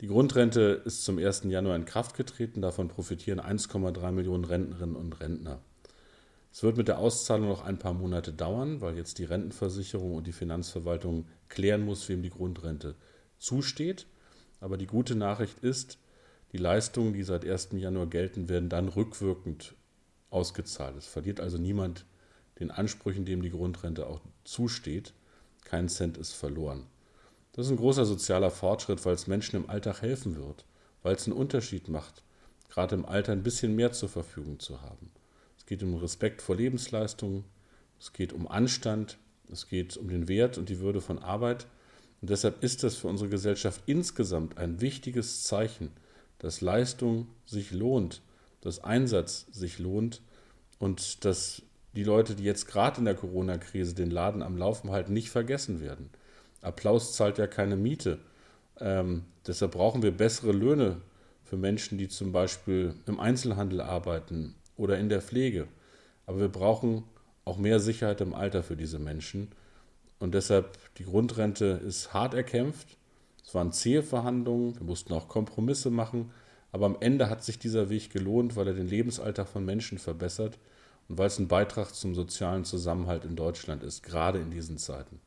Die Grundrente ist zum 1. Januar in Kraft getreten. Davon profitieren 1,3 Millionen Rentnerinnen und Rentner. Es wird mit der Auszahlung noch ein paar Monate dauern, weil jetzt die Rentenversicherung und die Finanzverwaltung klären muss, wem die Grundrente zusteht. Aber die gute Nachricht ist, die Leistungen, die seit 1. Januar gelten, werden dann rückwirkend ausgezahlt. Es verliert also niemand den Ansprüchen, dem die Grundrente auch zusteht. Kein Cent ist verloren. Das ist ein großer sozialer Fortschritt, weil es Menschen im Alltag helfen wird, weil es einen Unterschied macht, gerade im Alter ein bisschen mehr zur Verfügung zu haben. Es geht um Respekt vor Lebensleistungen, es geht um Anstand, es geht um den Wert und die Würde von Arbeit. Und deshalb ist das für unsere Gesellschaft insgesamt ein wichtiges Zeichen, dass Leistung sich lohnt, dass Einsatz sich lohnt und dass die Leute, die jetzt gerade in der Corona-Krise den Laden am Laufen halten, nicht vergessen werden. Applaus zahlt ja keine Miete. Ähm, deshalb brauchen wir bessere Löhne für Menschen, die zum Beispiel im Einzelhandel arbeiten oder in der Pflege. Aber wir brauchen auch mehr Sicherheit im Alter für diese Menschen. Und deshalb, die Grundrente ist hart erkämpft. Es waren zähe Verhandlungen, wir mussten auch Kompromisse machen. Aber am Ende hat sich dieser Weg gelohnt, weil er den Lebensalltag von Menschen verbessert und weil es ein Beitrag zum sozialen Zusammenhalt in Deutschland ist, gerade in diesen Zeiten.